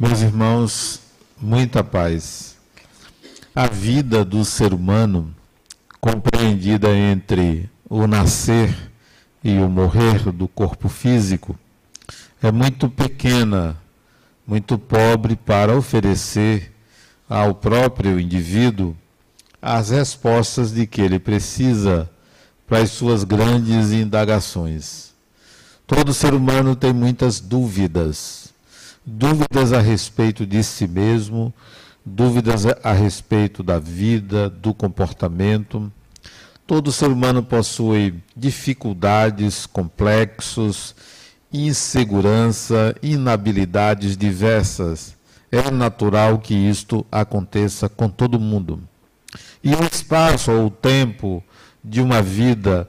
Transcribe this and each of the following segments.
Meus irmãos, muita paz. A vida do ser humano, compreendida entre o nascer e o morrer do corpo físico, é muito pequena, muito pobre para oferecer ao próprio indivíduo as respostas de que ele precisa para as suas grandes indagações. Todo ser humano tem muitas dúvidas dúvidas a respeito de si mesmo, dúvidas a respeito da vida, do comportamento. Todo ser humano possui dificuldades, complexos, insegurança, inabilidades diversas. É natural que isto aconteça com todo mundo. E o espaço ou o tempo de uma vida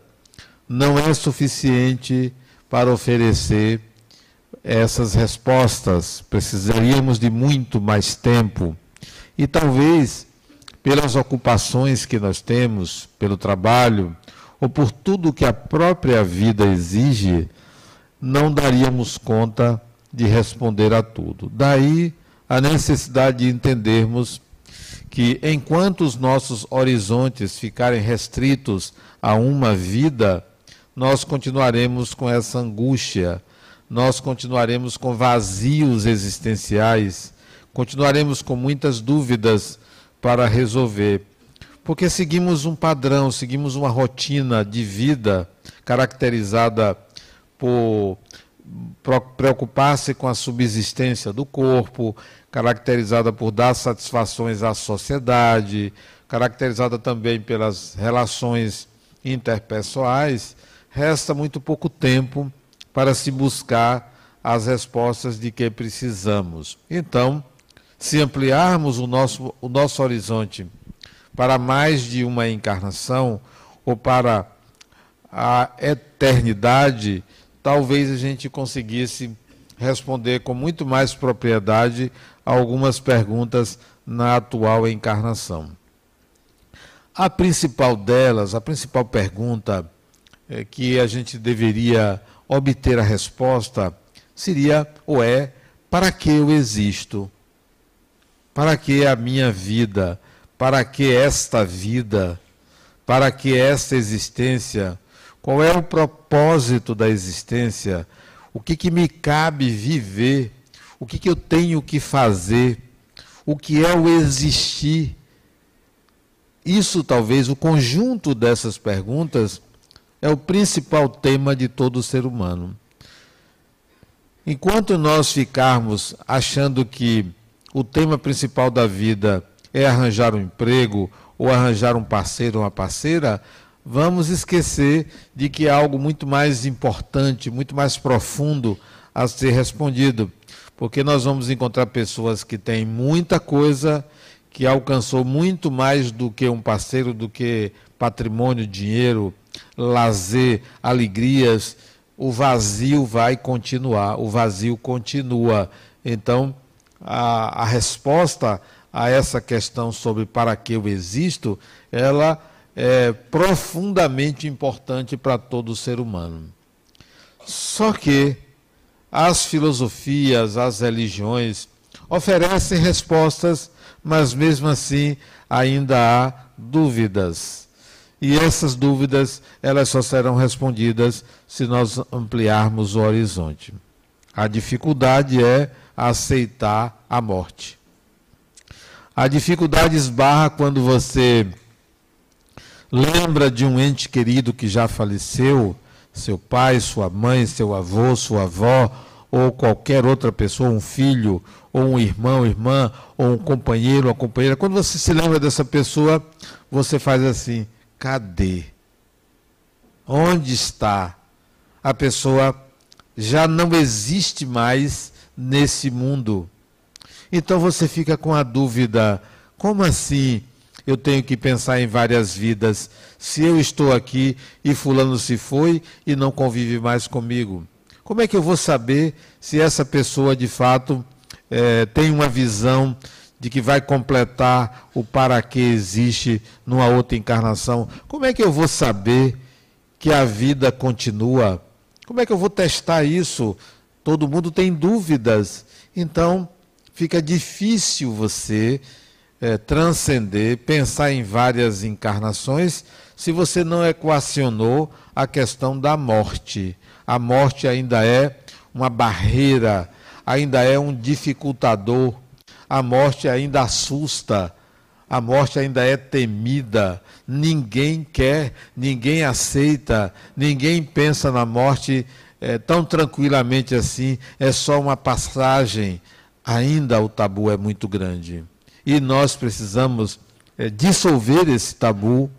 não é suficiente para oferecer essas respostas, precisaríamos de muito mais tempo. E talvez, pelas ocupações que nós temos, pelo trabalho, ou por tudo que a própria vida exige, não daríamos conta de responder a tudo. Daí a necessidade de entendermos que, enquanto os nossos horizontes ficarem restritos a uma vida, nós continuaremos com essa angústia nós continuaremos com vazios existenciais, continuaremos com muitas dúvidas para resolver, porque seguimos um padrão, seguimos uma rotina de vida caracterizada por preocupar-se com a subsistência do corpo, caracterizada por dar satisfações à sociedade, caracterizada também pelas relações interpessoais, resta muito pouco tempo para se buscar as respostas de que precisamos. Então, se ampliarmos o nosso, o nosso horizonte para mais de uma encarnação ou para a eternidade, talvez a gente conseguisse responder com muito mais propriedade algumas perguntas na atual encarnação. A principal delas, a principal pergunta é, que a gente deveria obter a resposta seria ou é: para que eu existo? Para que a minha vida? Para que esta vida? Para que esta existência? Qual é o propósito da existência? O que, que me cabe viver? O que, que eu tenho que fazer? O que é o existir? Isso, talvez, o conjunto dessas perguntas é o principal tema de todo ser humano. Enquanto nós ficarmos achando que o tema principal da vida é arranjar um emprego ou arranjar um parceiro ou uma parceira, vamos esquecer de que há algo muito mais importante, muito mais profundo a ser respondido. Porque nós vamos encontrar pessoas que têm muita coisa, que alcançou muito mais do que um parceiro, do que patrimônio, dinheiro, lazer, alegrias, o vazio vai continuar, o vazio continua. Então, a, a resposta a essa questão sobre para que eu existo, ela é profundamente importante para todo ser humano. Só que as filosofias, as religiões oferecem respostas, mas mesmo assim ainda há dúvidas. E essas dúvidas, elas só serão respondidas se nós ampliarmos o horizonte. A dificuldade é aceitar a morte. A dificuldade esbarra quando você lembra de um ente querido que já faleceu, seu pai, sua mãe, seu avô, sua avó, ou qualquer outra pessoa, um filho, ou um irmão, irmã, ou um companheiro, uma companheira. Quando você se lembra dessa pessoa, você faz assim: cadê? Onde está? A pessoa já não existe mais nesse mundo. Então você fica com a dúvida: como assim eu tenho que pensar em várias vidas se eu estou aqui e Fulano se foi e não convive mais comigo? Como é que eu vou saber se essa pessoa de fato é, tem uma visão de que vai completar o para que existe numa outra encarnação, como é que eu vou saber que a vida continua? Como é que eu vou testar isso? Todo mundo tem dúvidas. Então, fica difícil você é, transcender, pensar em várias encarnações, se você não equacionou a questão da morte. A morte ainda é uma barreira, ainda é um dificultador, a morte ainda assusta, a morte ainda é temida, ninguém quer, ninguém aceita, ninguém pensa na morte é, tão tranquilamente assim, é só uma passagem. Ainda o tabu é muito grande. E nós precisamos é, dissolver esse tabu,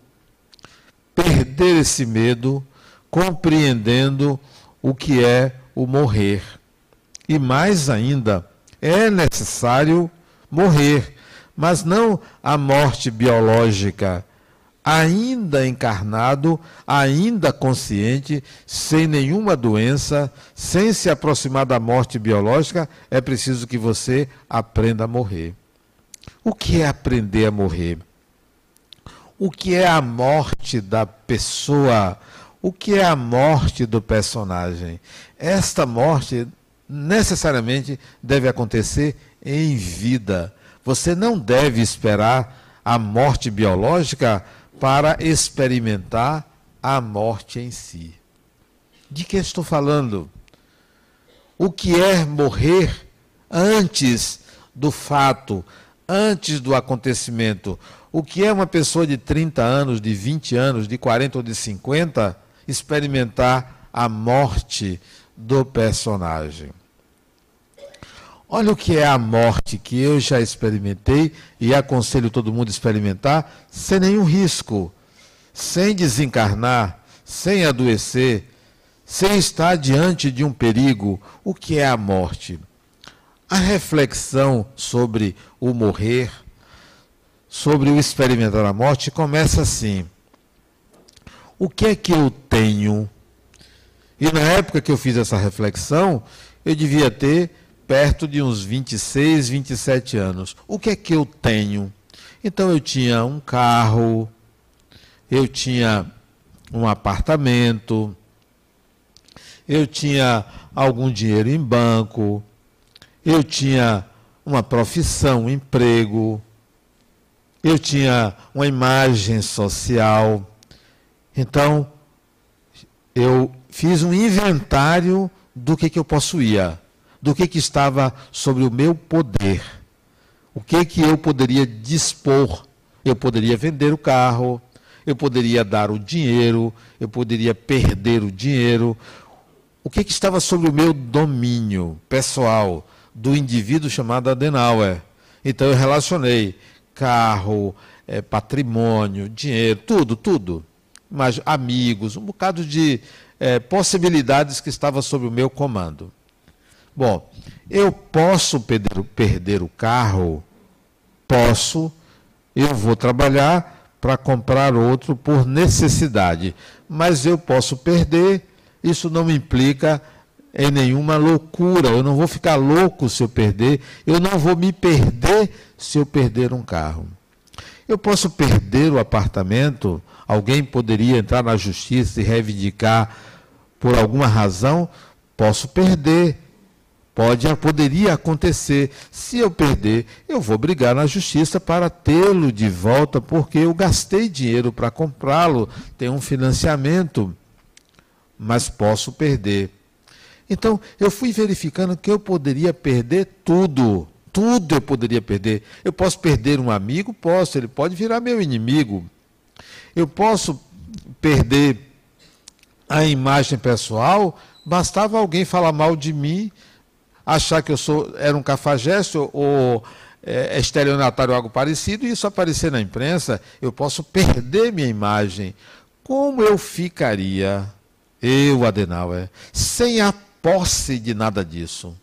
perder esse medo, compreendendo o que é o morrer. E mais ainda, é necessário morrer, mas não a morte biológica, ainda encarnado, ainda consciente, sem nenhuma doença, sem se aproximar da morte biológica, é preciso que você aprenda a morrer. O que é aprender a morrer? O que é a morte da pessoa? O que é a morte do personagem? Esta morte necessariamente deve acontecer em vida. Você não deve esperar a morte biológica para experimentar a morte em si. De que estou falando? O que é morrer antes do fato, antes do acontecimento. O que é uma pessoa de 30 anos, de 20 anos, de 40 ou de 50 experimentar a morte do personagem? Olha o que é a morte que eu já experimentei e aconselho todo mundo a experimentar sem nenhum risco, sem desencarnar, sem adoecer, sem estar diante de um perigo. O que é a morte? A reflexão sobre o morrer, sobre o experimentar a morte, começa assim: o que é que eu tenho? E na época que eu fiz essa reflexão, eu devia ter perto de uns 26, 27 anos. O que é que eu tenho? Então eu tinha um carro, eu tinha um apartamento, eu tinha algum dinheiro em banco, eu tinha uma profissão, um emprego, eu tinha uma imagem social. Então, eu fiz um inventário do que, que eu possuía, do que, que estava sobre o meu poder, o que, que eu poderia dispor. Eu poderia vender o carro, eu poderia dar o dinheiro, eu poderia perder o dinheiro. O que, que estava sobre o meu domínio pessoal? do indivíduo chamado Adenauer. Então eu relacionei carro, é, patrimônio, dinheiro, tudo, tudo. Mas amigos, um bocado de é, possibilidades que estavam sob o meu comando. Bom, eu posso perder, perder o carro? Posso. Eu vou trabalhar para comprar outro por necessidade. Mas eu posso perder, isso não me implica em nenhuma loucura. Eu não vou ficar louco se eu perder. Eu não vou me perder se eu perder um carro. Eu posso perder o apartamento. Alguém poderia entrar na justiça e reivindicar por alguma razão. Posso perder. Pode, poderia acontecer. Se eu perder, eu vou brigar na justiça para tê-lo de volta, porque eu gastei dinheiro para comprá-lo, tem um financiamento, mas posso perder. Então, eu fui verificando que eu poderia perder tudo. Tudo eu poderia perder. Eu posso perder um amigo? Posso, ele pode virar meu inimigo. Eu posso perder a imagem pessoal? Bastava alguém falar mal de mim, achar que eu sou era um cafajeste ou, é, estelionatário ou algo parecido, e isso aparecer na imprensa, eu posso perder minha imagem. Como eu ficaria, eu, Adenauer, sem a posse de nada disso,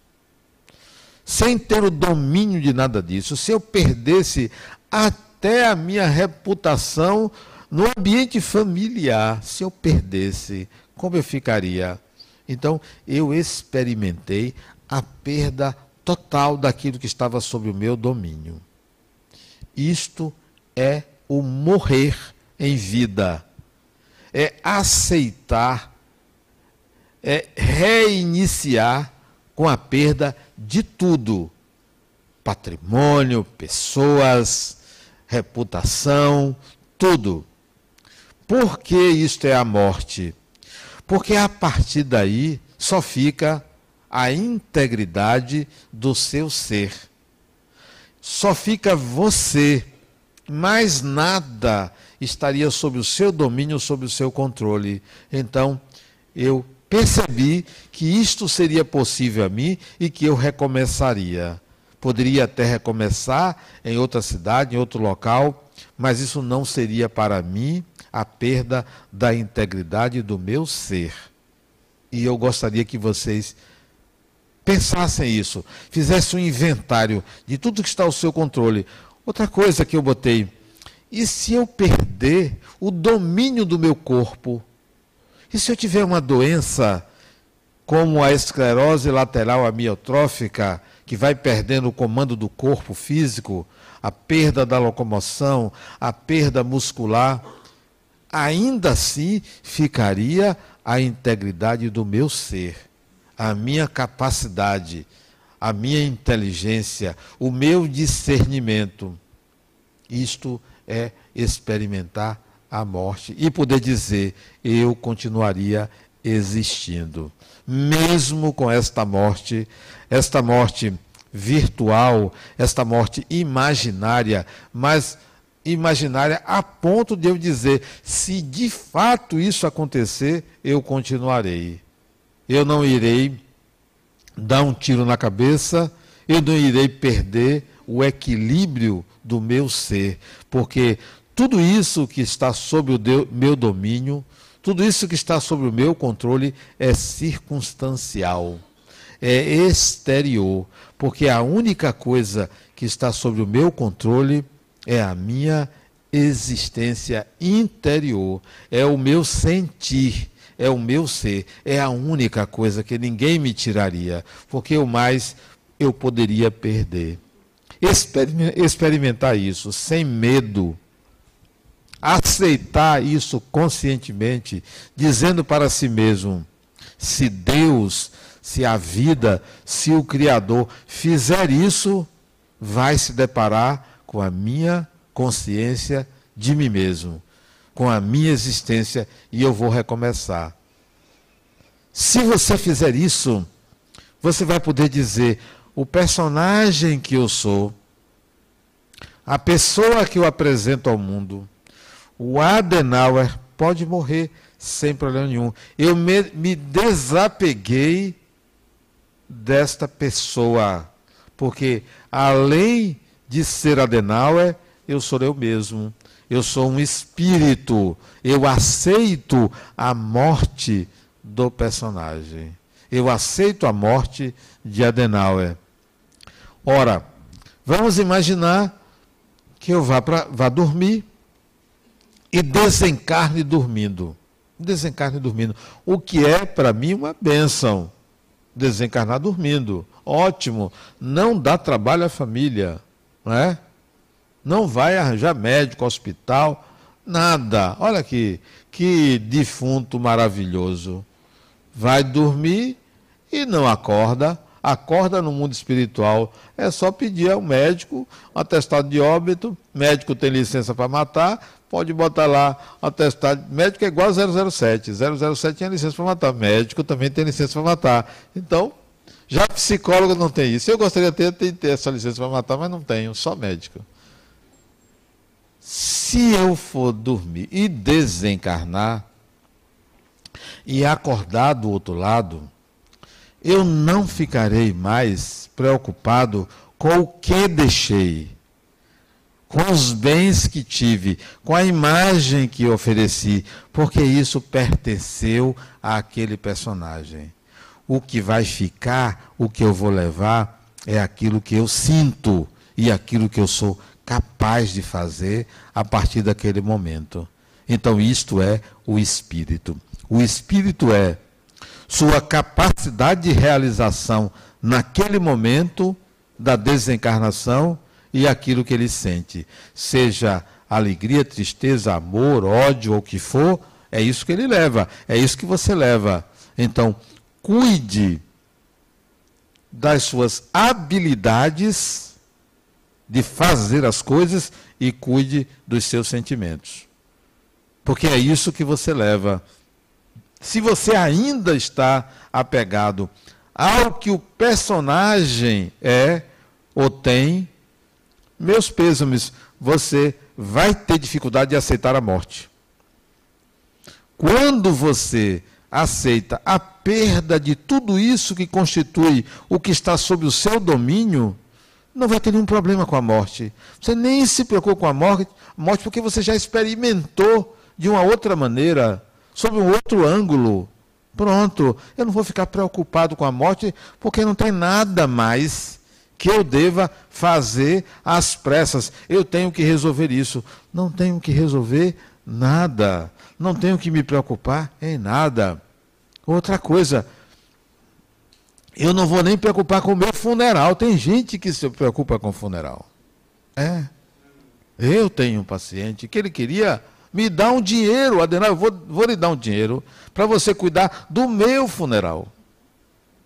sem ter o domínio de nada disso, se eu perdesse até a minha reputação no ambiente familiar, se eu perdesse, como eu ficaria? Então, eu experimentei a perda total daquilo que estava sob o meu domínio. Isto é o morrer em vida. É aceitar é reiniciar com a perda de tudo patrimônio, pessoas, reputação, tudo. Por que isto é a morte? Porque a partir daí só fica a integridade do seu ser. Só fica você, mais nada estaria sob o seu domínio, sob o seu controle. Então, eu percebi que isto seria possível a mim e que eu recomeçaria. Poderia até recomeçar em outra cidade, em outro local, mas isso não seria para mim a perda da integridade do meu ser. E eu gostaria que vocês pensassem isso, fizessem um inventário de tudo que está ao seu controle. Outra coisa que eu botei, e se eu perder o domínio do meu corpo? E se eu tiver uma doença como a esclerose lateral amiotrófica, que vai perdendo o comando do corpo físico, a perda da locomoção, a perda muscular, ainda assim ficaria a integridade do meu ser, a minha capacidade, a minha inteligência, o meu discernimento. Isto é experimentar a morte e poder dizer: eu continuaria existindo. Mesmo com esta morte, esta morte virtual, esta morte imaginária, mas imaginária a ponto de eu dizer: se de fato isso acontecer, eu continuarei. Eu não irei dar um tiro na cabeça, eu não irei perder o equilíbrio do meu ser, porque tudo isso que está sob o meu domínio, tudo isso que está sob o meu controle é circunstancial, é exterior, porque a única coisa que está sob o meu controle é a minha existência interior, é o meu sentir, é o meu ser, é a única coisa que ninguém me tiraria, porque o mais eu poderia perder. Experimentar isso sem medo. Aceitar isso conscientemente, dizendo para si mesmo: se Deus, se a vida, se o Criador fizer isso, vai se deparar com a minha consciência de mim mesmo, com a minha existência e eu vou recomeçar. Se você fizer isso, você vai poder dizer: o personagem que eu sou, a pessoa que eu apresento ao mundo, o Adenauer pode morrer sem problema nenhum. Eu me, me desapeguei desta pessoa, porque além de ser Adenauer, eu sou eu mesmo. Eu sou um espírito. Eu aceito a morte do personagem. Eu aceito a morte de Adenauer. Ora, vamos imaginar que eu vá, pra, vá dormir e desencarne dormindo. Desencarne dormindo. O que é, para mim, uma benção. Desencarnar dormindo. Ótimo. Não dá trabalho à família. Não é? Não vai arranjar médico, hospital, nada. Olha aqui, que defunto maravilhoso. Vai dormir e não acorda acorda no mundo espiritual. É só pedir ao médico um atestado de óbito, médico tem licença para matar, pode botar lá um atestado. Médico é igual a 007. 007 tem licença para matar, médico também tem licença para matar. Então, já psicólogo não tem isso. Eu gostaria de ter, ter essa licença para matar, mas não tenho, só médico. Se eu for dormir e desencarnar e acordar do outro lado, eu não ficarei mais preocupado com o que deixei, com os bens que tive, com a imagem que ofereci, porque isso pertenceu àquele personagem. O que vai ficar, o que eu vou levar, é aquilo que eu sinto e aquilo que eu sou capaz de fazer a partir daquele momento. Então, isto é o espírito. O espírito é sua capacidade de realização naquele momento da desencarnação e aquilo que ele sente. Seja alegria, tristeza, amor, ódio ou o que for, é isso que ele leva, é isso que você leva. Então, cuide das suas habilidades de fazer as coisas e cuide dos seus sentimentos. Porque é isso que você leva. Se você ainda está apegado ao que o personagem é ou tem, meus pêsames, você vai ter dificuldade de aceitar a morte. Quando você aceita a perda de tudo isso que constitui o que está sob o seu domínio, não vai ter nenhum problema com a morte. Você nem se preocupa com a morte, morte porque você já experimentou de uma outra maneira, sob um outro ângulo. Pronto, eu não vou ficar preocupado com a morte porque não tem nada mais que eu deva fazer às pressas. Eu tenho que resolver isso. Não tenho que resolver nada. Não tenho que me preocupar em nada. Outra coisa, eu não vou nem preocupar com o meu funeral. Tem gente que se preocupa com o funeral. É. Eu tenho um paciente que ele queria me dar um dinheiro, Adenal, eu vou, vou lhe dar um dinheiro para você cuidar do meu funeral.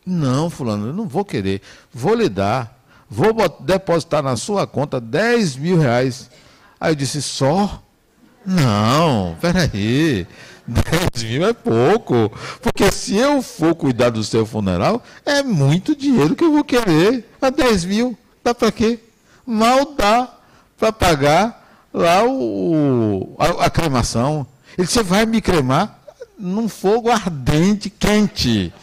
Não, fulano, eu não vou querer. Vou lhe dar. Vou depositar na sua conta 10 mil reais. Aí eu disse, só? Não, peraí. 10 mil é pouco. Porque se eu for cuidar do seu funeral, é muito dinheiro que eu vou querer. A 10 mil, dá para quê? Mal dá para pagar lá o, a, a cremação. Ele disse, você vai me cremar num fogo ardente, quente.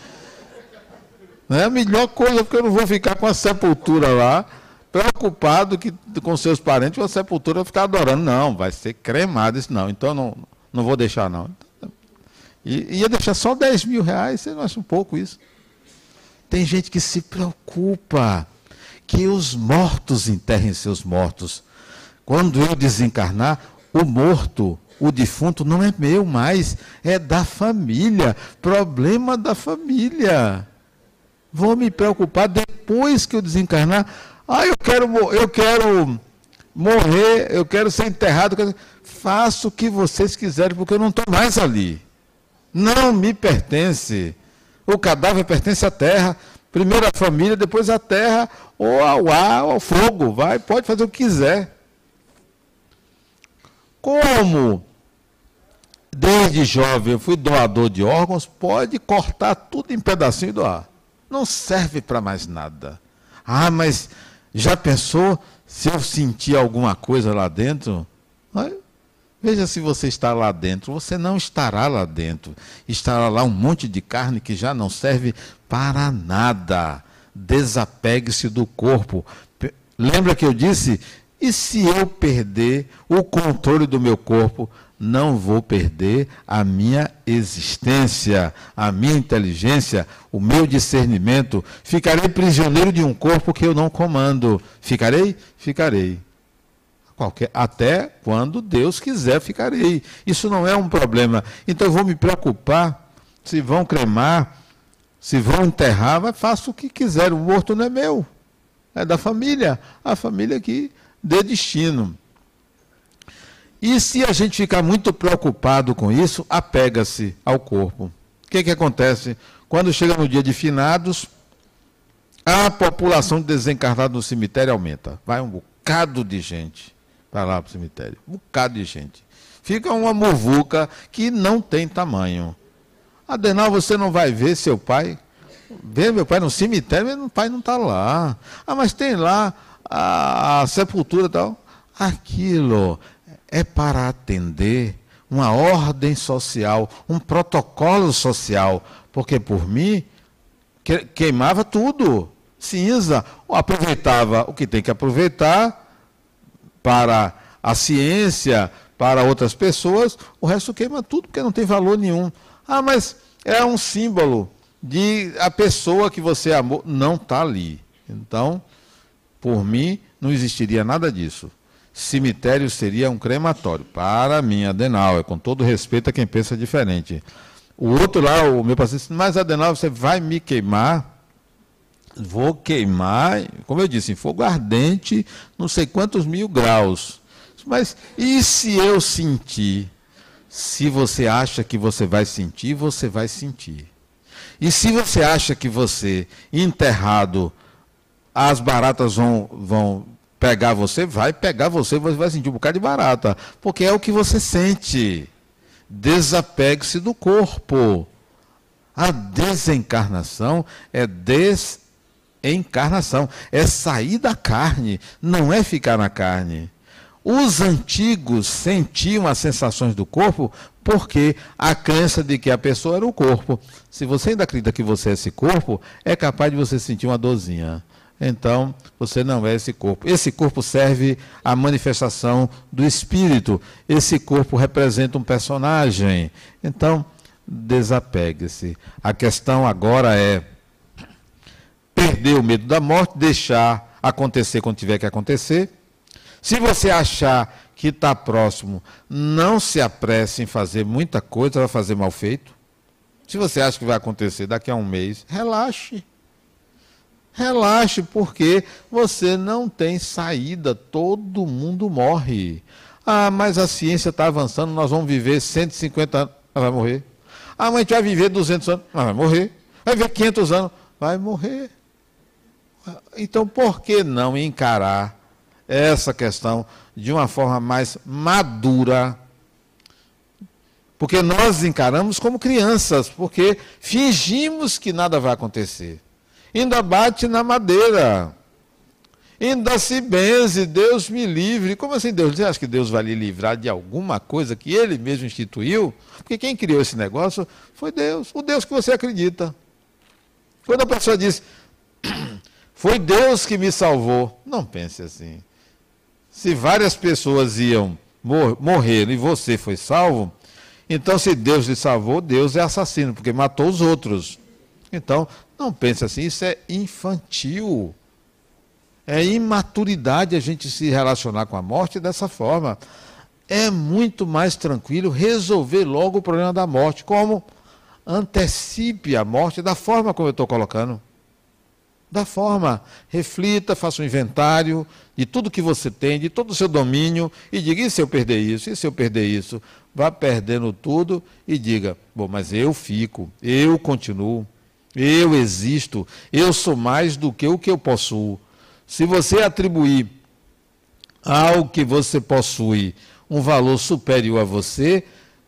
Não é a melhor coisa, porque eu não vou ficar com a sepultura lá, preocupado que, com seus parentes, a sepultura ficar adorando. Não, vai ser cremado isso não. Então não, não vou deixar, não. E ia deixar só 10 mil reais, você não acha um pouco isso? Tem gente que se preocupa que os mortos enterrem seus mortos. Quando eu desencarnar, o morto, o defunto, não é meu mais, é da família. Problema da família. Vou me preocupar depois que eu desencarnar. Ah, eu quero, eu quero morrer, eu quero ser enterrado. Faço o que vocês quiserem, porque eu não estou mais ali não me pertence. O cadáver pertence à terra, primeiro à família, depois à terra, ou ao ar, ou ao fogo. Vai, pode fazer o que quiser. Como desde jovem eu fui doador de órgãos, pode cortar tudo em pedacinho e doar. Não serve para mais nada. Ah, mas já pensou se eu sentir alguma coisa lá dentro? Veja se você está lá dentro. Você não estará lá dentro. Estará lá um monte de carne que já não serve para nada. Desapegue-se do corpo. Lembra que eu disse? E se eu perder o controle do meu corpo, não vou perder a minha existência, a minha inteligência, o meu discernimento. Ficarei prisioneiro de um corpo que eu não comando. Ficarei? Ficarei. Qualquer, até quando Deus quiser, ficarei. Isso não é um problema. Então eu vou me preocupar se vão cremar, se vão enterrar, mas faço o que quiser. O morto não é meu, é da família. A família que dê destino. E se a gente ficar muito preocupado com isso, apega-se ao corpo. O que, que acontece? Quando chega no dia de finados, a população de desencarnados no cemitério aumenta. Vai um bocado de gente para lá para o cemitério. Um bocado de gente. Fica uma muvuca que não tem tamanho. Adenal, você não vai ver seu pai? Ver meu pai no cemitério, meu pai não está lá. Ah, mas tem lá a, a sepultura e tal. Aquilo é para atender uma ordem social, um protocolo social. Porque por mim, queimava tudo. Cinza. Aproveitava o que tem que aproveitar para a ciência, para outras pessoas, o resto queima tudo porque não tem valor nenhum. Ah, mas é um símbolo de a pessoa que você amou não está ali. Então, por mim, não existiria nada disso. Cemitério seria um crematório. Para mim, Adenal, é com todo respeito a quem pensa diferente. O outro lá, o meu paciente, mas Adenal, você vai me queimar vou queimar, como eu disse, em fogo ardente, não sei quantos mil graus. Mas e se eu sentir? Se você acha que você vai sentir, você vai sentir. E se você acha que você, enterrado, as baratas vão, vão pegar você, vai pegar você, você vai sentir um bocado de barata, porque é o que você sente. Desapegue-se do corpo. A desencarnação é desencarnação, é sair da carne, não é ficar na carne. Os antigos sentiam as sensações do corpo porque a crença de que a pessoa era o corpo. Se você ainda acredita que você é esse corpo, é capaz de você sentir uma dorzinha. Então, você não é esse corpo. Esse corpo serve à manifestação do espírito. Esse corpo representa um personagem. Então, desapegue-se. A questão agora é perder o medo da morte, deixar acontecer quando tiver que acontecer se você achar que está próximo, não se apresse em fazer muita coisa, vai fazer mal feito. Se você acha que vai acontecer daqui a um mês, relaxe. Relaxe, porque você não tem saída, todo mundo morre. Ah, mas a ciência está avançando, nós vamos viver 150 anos, vai morrer. Ah, mas a gente vai viver 200 anos, vai morrer. Vai viver 500 anos, vai morrer. Então, por que não encarar essa questão de uma forma mais madura. Porque nós encaramos como crianças, porque fingimos que nada vai acontecer. Ainda bate na madeira. Ainda se benze, Deus me livre. Como assim Deus? Você acha que Deus vai lhe livrar de alguma coisa que ele mesmo instituiu? Porque quem criou esse negócio foi Deus, o Deus que você acredita. Quando a pessoa diz, foi Deus que me salvou, não pense assim. Se várias pessoas iam mor morrer e você foi salvo, então se Deus lhe salvou, Deus é assassino, porque matou os outros. Então, não pense assim, isso é infantil. É imaturidade a gente se relacionar com a morte dessa forma. É muito mais tranquilo resolver logo o problema da morte. Como? Antecipe a morte da forma como eu estou colocando da forma. Reflita, faça um inventário de tudo que você tem, de todo o seu domínio, e diga: e se eu perder isso? E se eu perder isso? Vá perdendo tudo e diga: bom, mas eu fico, eu continuo, eu existo, eu sou mais do que o que eu possuo. Se você atribuir ao que você possui um valor superior a você,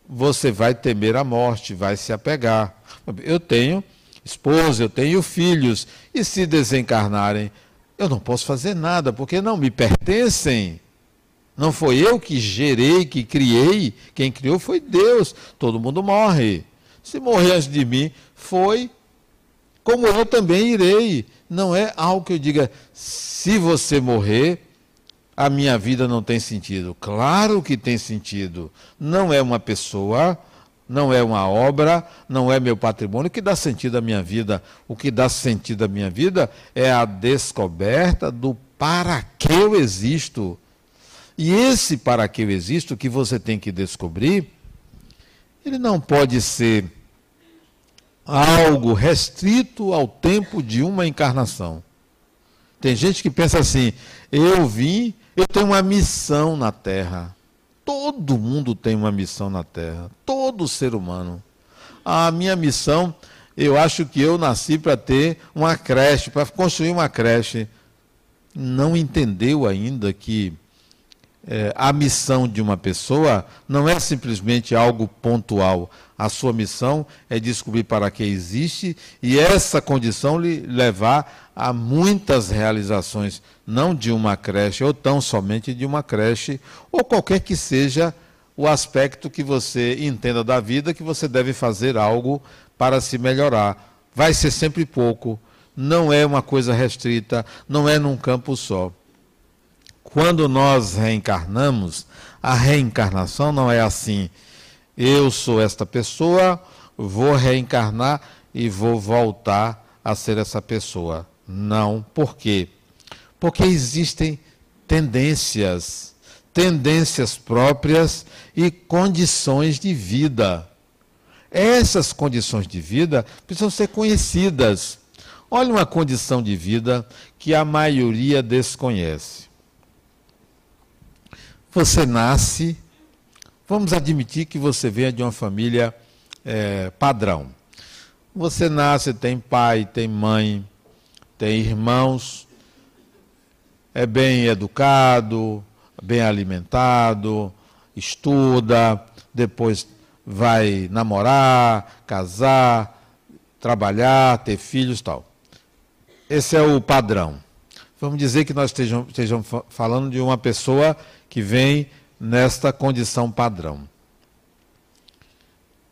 você vai temer a morte, vai se apegar. Eu tenho esposa, eu tenho filhos, e se desencarnarem, eu não posso fazer nada, porque não me pertencem. Não foi eu que gerei, que criei, quem criou foi Deus. Todo mundo morre. Se morrer antes de mim, foi como eu também irei. Não é algo que eu diga, se você morrer, a minha vida não tem sentido. Claro que tem sentido. Não é uma pessoa, não é uma obra, não é meu patrimônio. Que dá sentido à minha vida? O que dá sentido à minha vida é a descoberta do para que eu existo. E esse para que eu existo que você tem que descobrir, ele não pode ser algo restrito ao tempo de uma encarnação. Tem gente que pensa assim: eu vim, eu tenho uma missão na Terra. Todo mundo tem uma missão na Terra, todo ser humano. A minha missão, eu acho que eu nasci para ter uma creche, para construir uma creche. Não entendeu ainda que é, a missão de uma pessoa não é simplesmente algo pontual. A sua missão é descobrir para que existe e essa condição lhe levar a muitas realizações, não de uma creche ou tão somente de uma creche, ou qualquer que seja o aspecto que você entenda da vida que você deve fazer algo para se melhorar. Vai ser sempre pouco, não é uma coisa restrita, não é num campo só. Quando nós reencarnamos, a reencarnação não é assim. Eu sou esta pessoa, vou reencarnar e vou voltar a ser essa pessoa. Não. Por quê? Porque existem tendências, tendências próprias e condições de vida. Essas condições de vida precisam ser conhecidas. Olha uma condição de vida que a maioria desconhece. Você nasce, vamos admitir que você venha de uma família é, padrão. Você nasce, tem pai, tem mãe, tem irmãos, é bem educado, bem alimentado, estuda, depois vai namorar, casar, trabalhar, ter filhos tal. Esse é o padrão. Vamos dizer que nós estejamos, estejamos falando de uma pessoa que vem nesta condição padrão.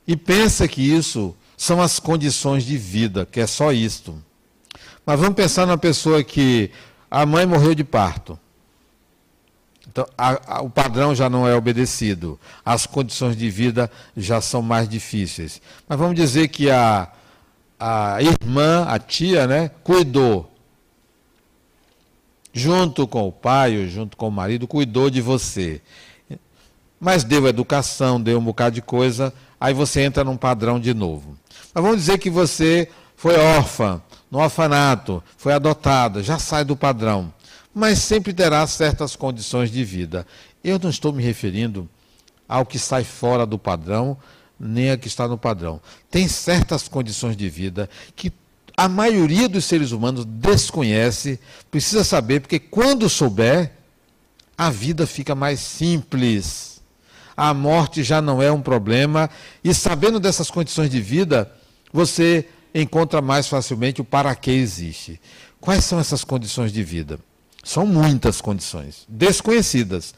E pensa que isso são as condições de vida, que é só isto. Mas vamos pensar numa pessoa que a mãe morreu de parto. Então, a, a, o padrão já não é obedecido. As condições de vida já são mais difíceis. Mas vamos dizer que a, a irmã, a tia, né, cuidou. Junto com o pai ou junto com o marido, cuidou de você. Mas deu educação, deu um bocado de coisa, aí você entra num padrão de novo. Mas vamos dizer que você foi órfã, no orfanato, foi adotada, já sai do padrão mas sempre terá certas condições de vida. Eu não estou me referindo ao que sai fora do padrão, nem a que está no padrão. Tem certas condições de vida que a maioria dos seres humanos desconhece, precisa saber, porque quando souber, a vida fica mais simples. A morte já não é um problema, e sabendo dessas condições de vida, você encontra mais facilmente o para que existe. Quais são essas condições de vida? São muitas condições, desconhecidas.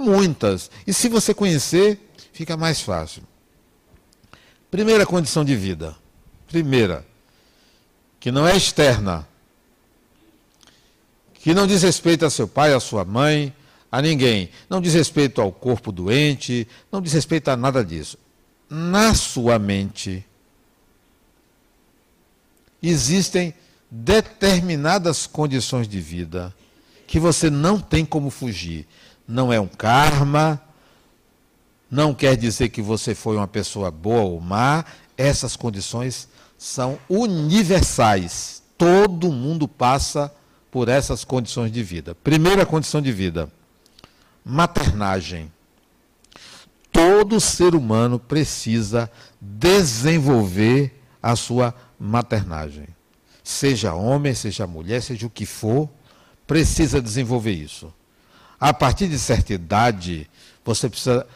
Muitas. E se você conhecer, fica mais fácil. Primeira condição de vida. Primeira, que não é externa. Que não diz respeito a seu pai, a sua mãe, a ninguém. Não diz respeito ao corpo doente, não diz respeito a nada disso. Na sua mente existem determinadas condições de vida que você não tem como fugir. Não é um karma, não quer dizer que você foi uma pessoa boa ou má, essas condições são universais. Todo mundo passa por essas condições de vida. Primeira condição de vida: maternagem. Todo ser humano precisa desenvolver a sua maternagem. Seja homem, seja mulher, seja o que for, precisa desenvolver isso. A partir de certa idade, você precisa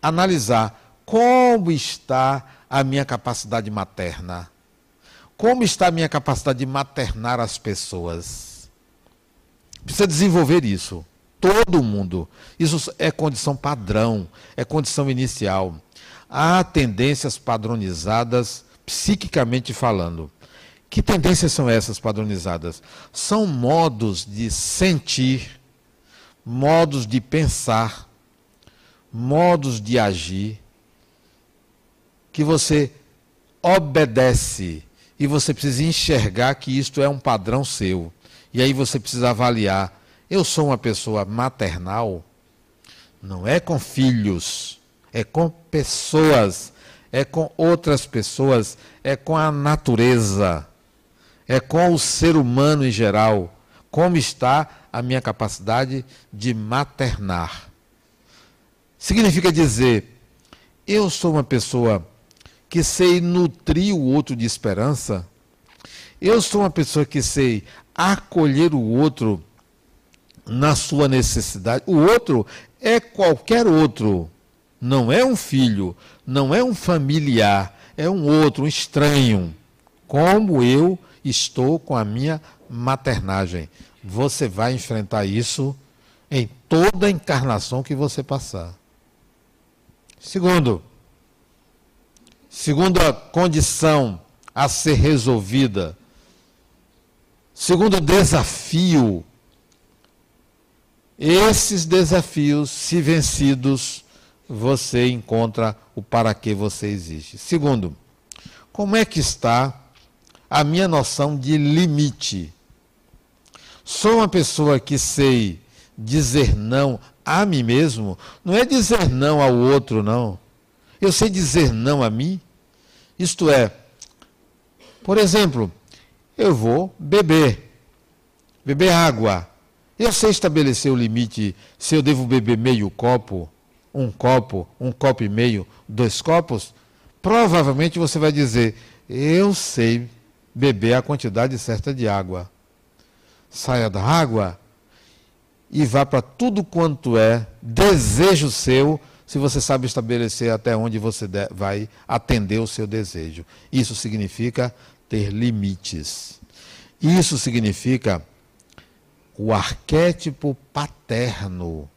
analisar como está a minha capacidade materna. Como está a minha capacidade de maternar as pessoas? Precisa desenvolver isso. Todo mundo. Isso é condição padrão, é condição inicial. Há tendências padronizadas, psiquicamente falando. Que tendências são essas padronizadas? São modos de sentir, modos de pensar, modos de agir, que você obedece e você precisa enxergar que isto é um padrão seu. E aí você precisa avaliar: eu sou uma pessoa maternal? Não é com filhos, é com pessoas, é com outras pessoas, é com a natureza é com o ser humano em geral. Como está a minha capacidade de maternar? Significa dizer, eu sou uma pessoa que sei nutrir o outro de esperança? Eu sou uma pessoa que sei acolher o outro na sua necessidade. O outro é qualquer outro. Não é um filho, não é um familiar, é um outro, um estranho. Como eu estou com a minha maternagem. Você vai enfrentar isso em toda encarnação que você passar. Segundo, segunda condição a ser resolvida, segundo desafio, esses desafios, se vencidos, você encontra o para que você existe. Segundo, como é que está a minha noção de limite. Sou uma pessoa que sei dizer não a mim mesmo, não é dizer não ao outro, não. Eu sei dizer não a mim. Isto é, por exemplo, eu vou beber, beber água. Eu sei estabelecer o limite se eu devo beber meio copo, um copo, um copo e meio, dois copos. Provavelmente você vai dizer, eu sei beber a quantidade certa de água. Saia da água e vá para tudo quanto é desejo seu, se você sabe estabelecer até onde você vai atender o seu desejo. Isso significa ter limites. Isso significa o arquétipo paterno.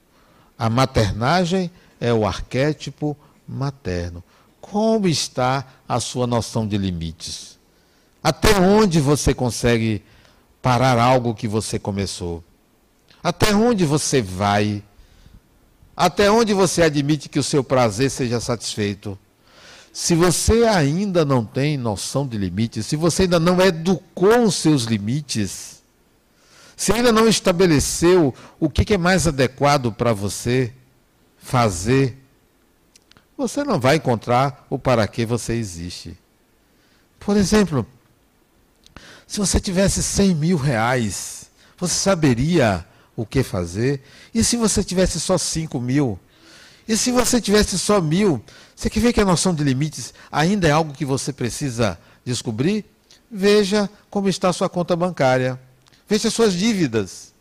A maternagem é o arquétipo materno. Como está a sua noção de limites? Até onde você consegue parar algo que você começou? Até onde você vai? Até onde você admite que o seu prazer seja satisfeito? Se você ainda não tem noção de limites, se você ainda não educou os seus limites, se ainda não estabeleceu o que é mais adequado para você fazer, você não vai encontrar o para que você existe. Por exemplo, se você tivesse 100 mil reais, você saberia o que fazer? E se você tivesse só 5 mil? E se você tivesse só mil? Você quer ver que a noção de limites ainda é algo que você precisa descobrir? Veja como está a sua conta bancária. Veja suas dívidas.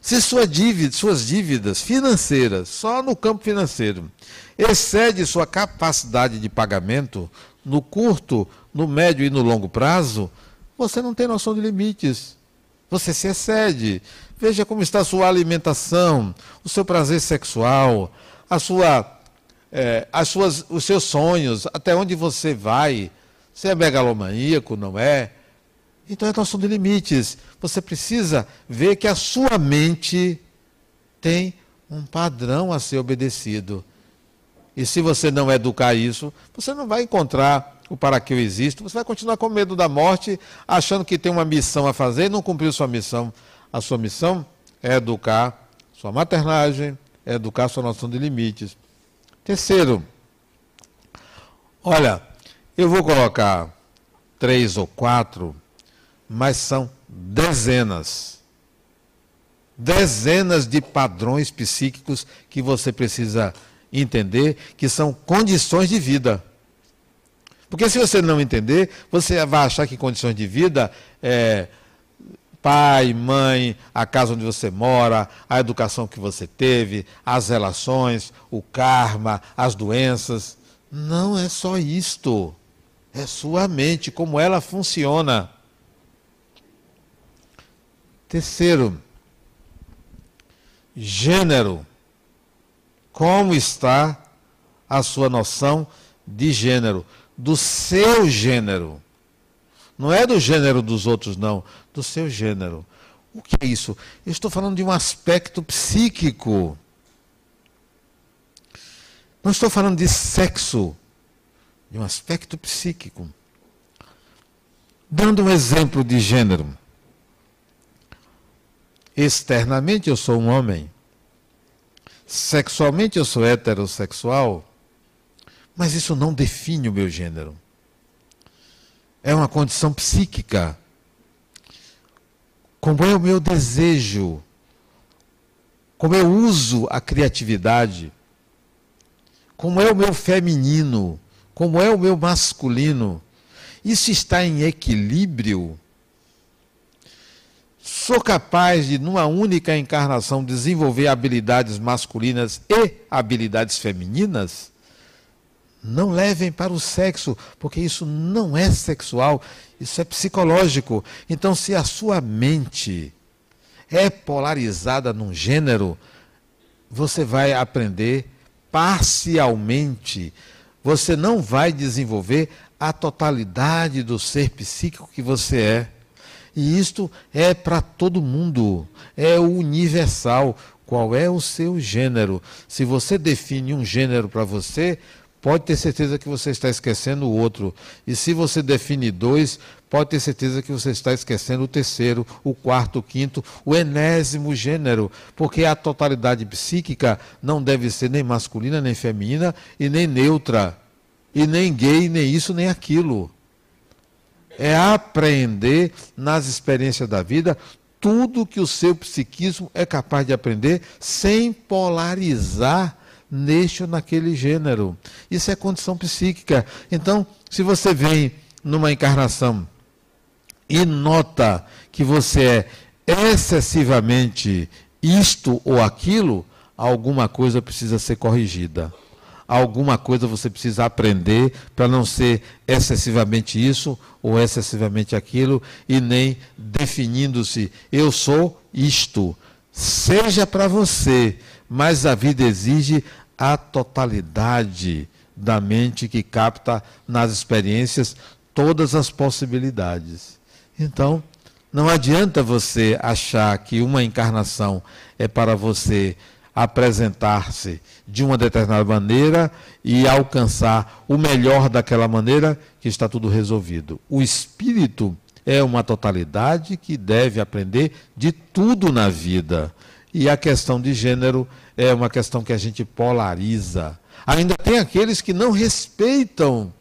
Se sua dívida, suas dívidas financeiras, só no campo financeiro, excede sua capacidade de pagamento no curto, no médio e no longo prazo, você não tem noção de limites. Você se excede. Veja como está a sua alimentação, o seu prazer sexual, a sua, é, as suas, os seus sonhos, até onde você vai. Você é megalomaníaco, não é? Então é noção de limites. Você precisa ver que a sua mente tem um padrão a ser obedecido. E se você não educar isso, você não vai encontrar o para que eu existo, você vai continuar com medo da morte, achando que tem uma missão a fazer e não cumpriu sua missão. A sua missão é educar sua maternagem, é educar sua noção de limites. Terceiro, olha, eu vou colocar três ou quatro, mas são dezenas. Dezenas de padrões psíquicos que você precisa entender que são condições de vida. Porque se você não entender, você vai achar que condições de vida é pai, mãe, a casa onde você mora, a educação que você teve, as relações, o karma, as doenças. Não é só isto. É sua mente, como ela funciona. Terceiro, gênero. Como está a sua noção de gênero? do seu gênero. Não é do gênero dos outros, não. Do seu gênero. O que é isso? Eu estou falando de um aspecto psíquico. Não estou falando de sexo. De um aspecto psíquico. Dando um exemplo de gênero. Externamente eu sou um homem. Sexualmente eu sou heterossexual. Mas isso não define o meu gênero. É uma condição psíquica. Como é o meu desejo, como eu uso a criatividade, como é o meu feminino, como é o meu masculino. Isso está em equilíbrio. Sou capaz de, numa única encarnação, desenvolver habilidades masculinas e habilidades femininas? Não levem para o sexo, porque isso não é sexual, isso é psicológico. Então, se a sua mente é polarizada num gênero, você vai aprender parcialmente. Você não vai desenvolver a totalidade do ser psíquico que você é. E isto é para todo mundo, é universal. Qual é o seu gênero? Se você define um gênero para você, pode ter certeza que você está esquecendo o outro. E se você define dois, pode ter certeza que você está esquecendo o terceiro, o quarto, o quinto, o enésimo gênero. Porque a totalidade psíquica não deve ser nem masculina, nem feminina, e nem neutra. E nem gay, nem isso, nem aquilo. É aprender nas experiências da vida tudo que o seu psiquismo é capaz de aprender sem polarizar neste ou naquele gênero. Isso é condição psíquica. Então, se você vem numa encarnação e nota que você é excessivamente isto ou aquilo, alguma coisa precisa ser corrigida. Alguma coisa você precisa aprender para não ser excessivamente isso ou excessivamente aquilo e nem definindo-se eu sou isto. Seja para você, mas a vida exige a totalidade da mente que capta nas experiências todas as possibilidades. Então, não adianta você achar que uma encarnação é para você apresentar-se de uma determinada maneira e alcançar o melhor daquela maneira que está tudo resolvido. O espírito é uma totalidade que deve aprender de tudo na vida. E a questão de gênero é uma questão que a gente polariza. Ainda tem aqueles que não respeitam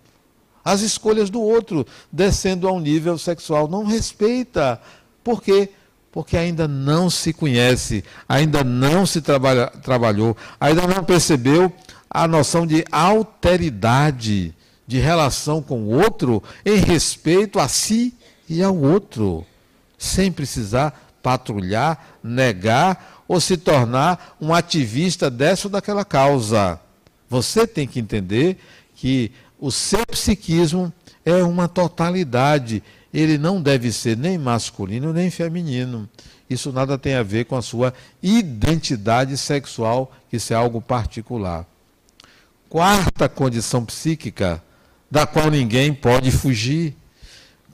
as escolhas do outro, descendo a um nível sexual. Não respeita. Por quê? Porque ainda não se conhece, ainda não se trabalha, trabalhou, ainda não percebeu a noção de alteridade, de relação com o outro, em respeito a si e ao outro, sem precisar patrulhar, negar ou se tornar um ativista dessa ou daquela causa. Você tem que entender que o seu psiquismo é uma totalidade. Ele não deve ser nem masculino nem feminino. Isso nada tem a ver com a sua identidade sexual, que isso é algo particular. Quarta condição psíquica, da qual ninguém pode fugir.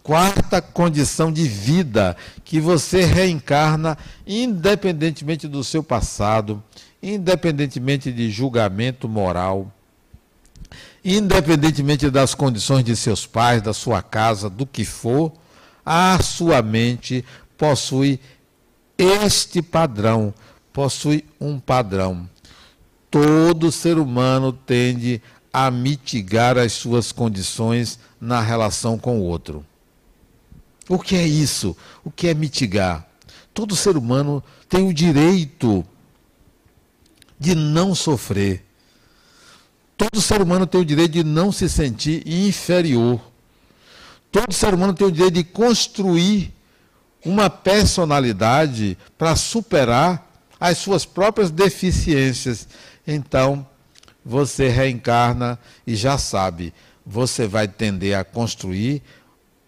Quarta condição de vida, que você reencarna independentemente do seu passado, independentemente de julgamento moral independentemente das condições de seus pais, da sua casa, do que for, a sua mente possui este padrão, possui um padrão. Todo ser humano tende a mitigar as suas condições na relação com o outro. O que é isso? O que é mitigar? Todo ser humano tem o direito de não sofrer Todo ser humano tem o direito de não se sentir inferior. Todo ser humano tem o direito de construir uma personalidade para superar as suas próprias deficiências. Então, você reencarna e já sabe, você vai tender a construir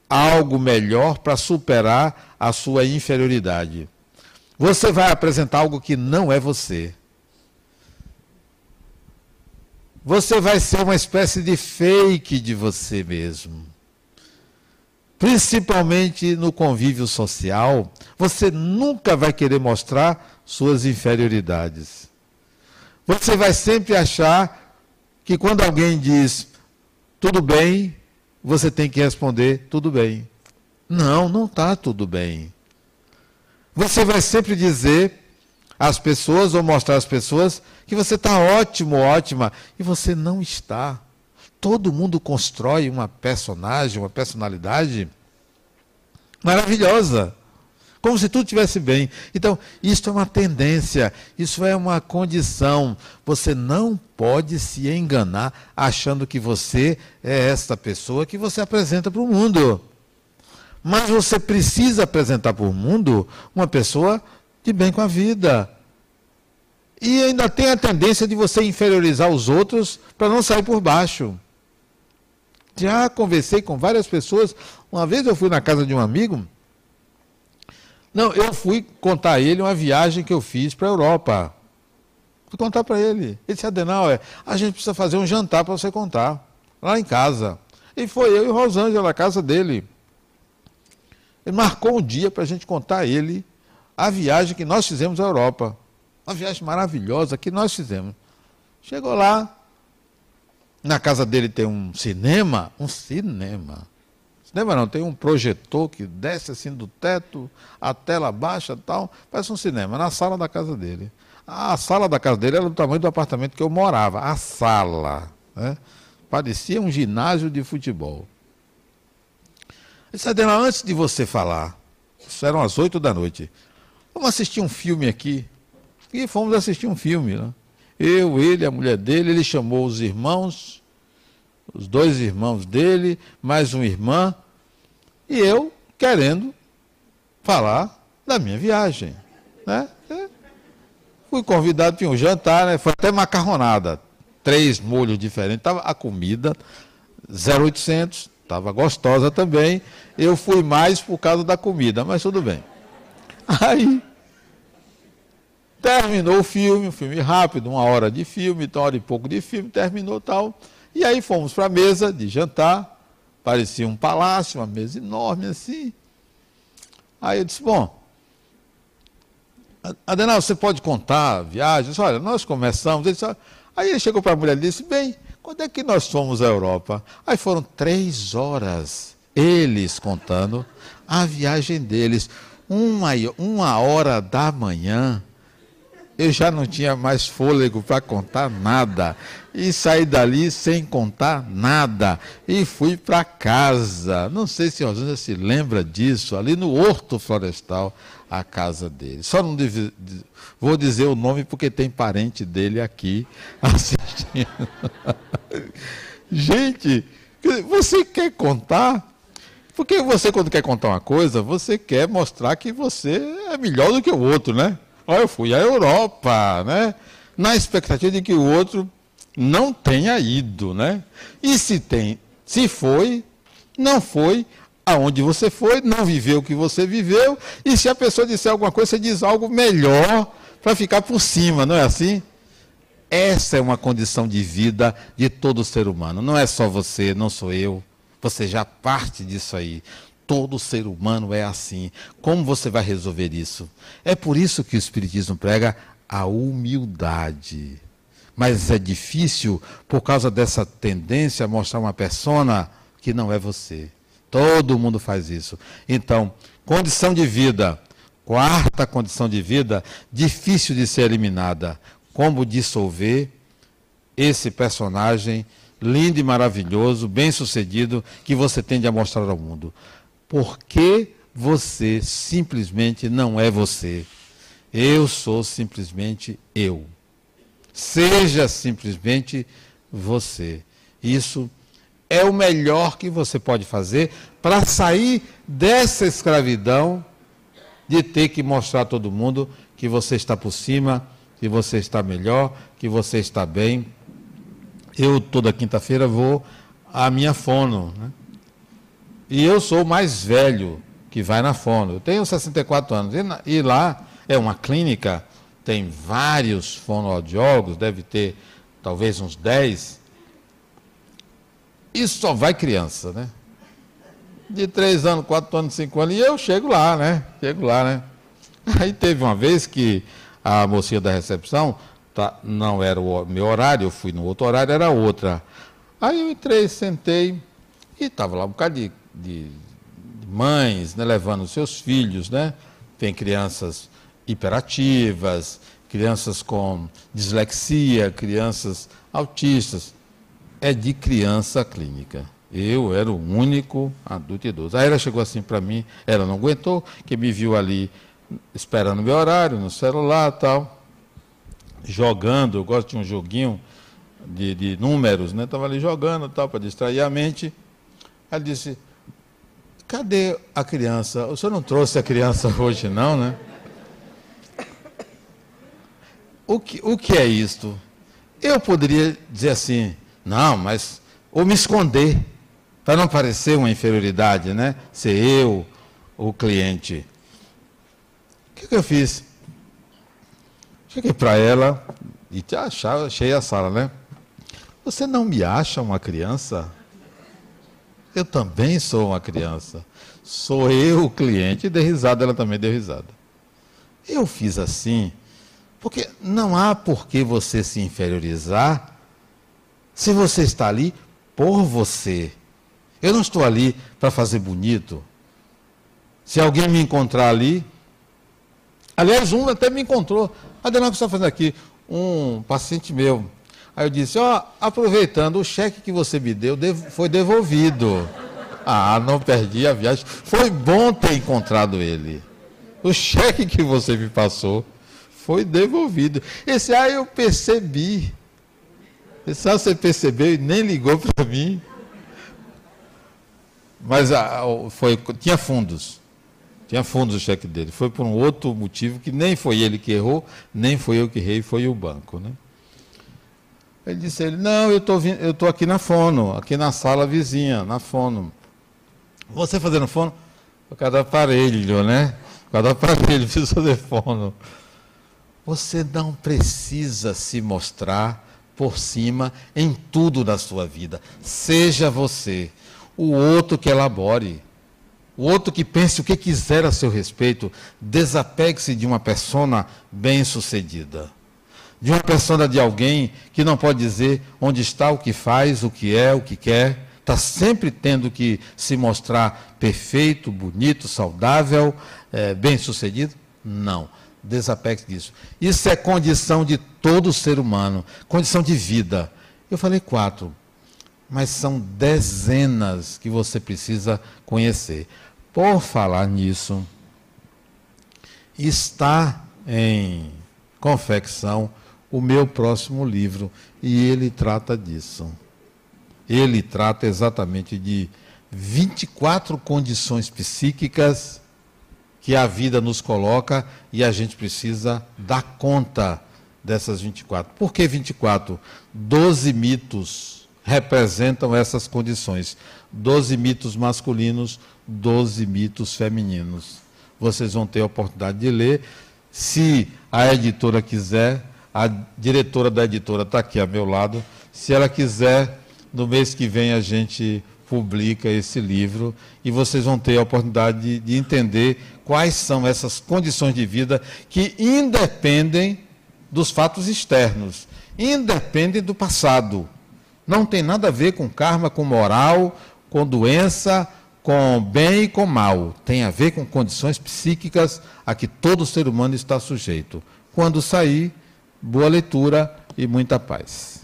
algo melhor para superar a sua inferioridade. Você vai apresentar algo que não é você. você vai ser uma espécie de fake de você mesmo. Principalmente no convívio social, você nunca vai querer mostrar suas inferioridades. Você vai sempre achar que quando alguém diz tudo bem, você tem que responder tudo bem. Não, não está tudo bem. Você vai sempre dizer às pessoas ou mostrar às pessoas que você está ótimo, ótima, e você não está. Todo mundo constrói uma personagem, uma personalidade maravilhosa, como se tudo estivesse bem. Então, isso é uma tendência, isso é uma condição. Você não pode se enganar achando que você é esta pessoa que você apresenta para o mundo. Mas você precisa apresentar para o mundo uma pessoa de bem com a vida. E ainda tem a tendência de você inferiorizar os outros para não sair por baixo. Já conversei com várias pessoas. Uma vez eu fui na casa de um amigo. Não, eu fui contar a ele uma viagem que eu fiz para a Europa. Fui contar para ele. Ele disse, Adenauer, a gente precisa fazer um jantar para você contar. Lá em casa. E foi eu e Rosângela na casa dele. Ele marcou um dia para a gente contar a ele a viagem que nós fizemos à Europa. Uma viagem maravilhosa que nós fizemos. Chegou lá, na casa dele tem um cinema, um cinema. Cinema não, tem um projetor que desce assim do teto, a tela baixa tal, parece um cinema, na sala da casa dele. A sala da casa dele era do tamanho do apartamento que eu morava, a sala. Né? Parecia um ginásio de futebol. Disse, Adela, antes de você falar, isso eram as oito da noite, vamos assistir um filme aqui. E fomos assistir um filme. Né? Eu, ele, a mulher dele, ele chamou os irmãos, os dois irmãos dele, mais uma irmã, e eu querendo falar da minha viagem. Né? É, Fui convidado para um jantar, né? Foi até macarronada. Três molhos diferentes. Tava a comida, 0800, estava gostosa também. Eu fui mais por causa da comida, mas tudo bem. Aí, terminou o filme, um filme rápido, uma hora de filme, então, uma hora e pouco de filme, terminou tal. E aí fomos para a mesa de jantar. Parecia um palácio, uma mesa enorme assim. Aí eu disse, bom, Adenal, você pode contar viagens? Olha, nós começamos. Ele disse, aí ele chegou para a mulher e disse: Bem, quando é que nós fomos à Europa? Aí foram três horas, eles contando a viagem deles. Uma, uma hora da manhã, eu já não tinha mais fôlego para contar nada. E saí dali sem contar nada. E fui para casa. Não sei se Rosângela se lembra disso, ali no Horto Florestal, a casa dele. Só não vou dizer o nome porque tem parente dele aqui assistindo. Gente, você quer contar? Porque você, quando quer contar uma coisa, você quer mostrar que você é melhor do que o outro, né? Olha, eu fui à Europa, né? Na expectativa de que o outro não tenha ido, né? E se tem, se foi, não foi aonde você foi, não viveu o que você viveu, e se a pessoa disser alguma coisa, você diz algo melhor para ficar por cima, não é assim? Essa é uma condição de vida de todo ser humano. Não é só você, não sou eu. Você já parte disso aí. Todo ser humano é assim. Como você vai resolver isso? É por isso que o Espiritismo prega a humildade. Mas é difícil por causa dessa tendência a mostrar uma persona que não é você. Todo mundo faz isso. Então, condição de vida, quarta condição de vida, difícil de ser eliminada. Como dissolver esse personagem lindo e maravilhoso, bem-sucedido, que você tende a mostrar ao mundo porque você simplesmente não é você. Eu sou simplesmente eu. Seja simplesmente você. Isso é o melhor que você pode fazer para sair dessa escravidão de ter que mostrar a todo mundo que você está por cima, que você está melhor, que você está bem. Eu toda quinta-feira vou à minha fono, né? E eu sou o mais velho que vai na fono. Eu tenho 64 anos. E, na, e lá é uma clínica, tem vários fonoaudiólogos, deve ter talvez uns 10. E só vai criança, né? De 3 anos, 4 anos, 5 anos. E eu chego lá, né? Chego lá, né? Aí teve uma vez que a mocinha da recepção, tá, não era o meu horário, eu fui no outro horário, era outra. Aí eu entrei, sentei, e estava lá um bocado de de, mães né, levando seus filhos, né? Tem crianças hiperativas, crianças com dislexia, crianças autistas. É de criança clínica. Eu era o único adulto idoso. Aí ela chegou assim para mim, ela não aguentou, que me viu ali esperando meu horário, no celular tal, jogando, eu gosto de um joguinho de, de números, né? Estava ali jogando tal, para distrair a mente. Ela disse, Cadê a criança? O senhor não trouxe a criança hoje, não, né? O que, o que é isto? Eu poderia dizer assim, não, mas. Ou me esconder, para não parecer uma inferioridade, né? Ser eu o cliente. O que, que eu fiz? Cheguei para ela e achava, achei a sala, né? Você não me acha uma criança? Eu também sou uma criança. Sou eu o cliente. E dei risada, ela também deu risada. Eu fiz assim, porque não há por que você se inferiorizar se você está ali por você. Eu não estou ali para fazer bonito. Se alguém me encontrar ali. Aliás, um até me encontrou. Adenal, o que você está fazendo aqui? Um paciente meu Aí eu disse, ó, oh, aproveitando, o cheque que você me deu foi devolvido. Ah, não perdi a viagem. Foi bom ter encontrado ele. O cheque que você me passou foi devolvido. Esse, ah, eu percebi. Ah, você percebeu e nem ligou para mim. Mas ah, foi, tinha fundos. Tinha fundos o cheque dele. Foi por um outro motivo que nem foi ele que errou, nem foi eu que errei, foi o banco. Né? Ele disse ele, não, eu estou eu tô aqui na fono, aqui na sala vizinha, na fono. Você fazendo fono? Por causa do aparelho, né? Por causa do aparelho, fiz fazer fono. Você não precisa se mostrar por cima em tudo da sua vida. Seja você. O outro que elabore. O outro que pense o que quiser a seu respeito. Desapegue-se de uma persona bem-sucedida. De uma persona de alguém que não pode dizer onde está, o que faz, o que é, o que quer. Está sempre tendo que se mostrar perfeito, bonito, saudável, é, bem-sucedido. Não desapegue disso. Isso é condição de todo ser humano, condição de vida. Eu falei quatro, mas são dezenas que você precisa conhecer. Por falar nisso, está em confecção o meu próximo livro e ele trata disso. Ele trata exatamente de 24 condições psíquicas que a vida nos coloca e a gente precisa dar conta dessas 24. Por que 24? Doze mitos representam essas condições. Doze mitos masculinos, doze mitos femininos. Vocês vão ter a oportunidade de ler. Se a editora quiser, a diretora da editora está aqui ao meu lado. Se ela quiser, no mês que vem a gente publica esse livro e vocês vão ter a oportunidade de, de entender quais são essas condições de vida que independem dos fatos externos, independem do passado. Não tem nada a ver com karma, com moral, com doença, com bem e com mal. Tem a ver com condições psíquicas a que todo ser humano está sujeito. Quando sair, boa leitura e muita paz.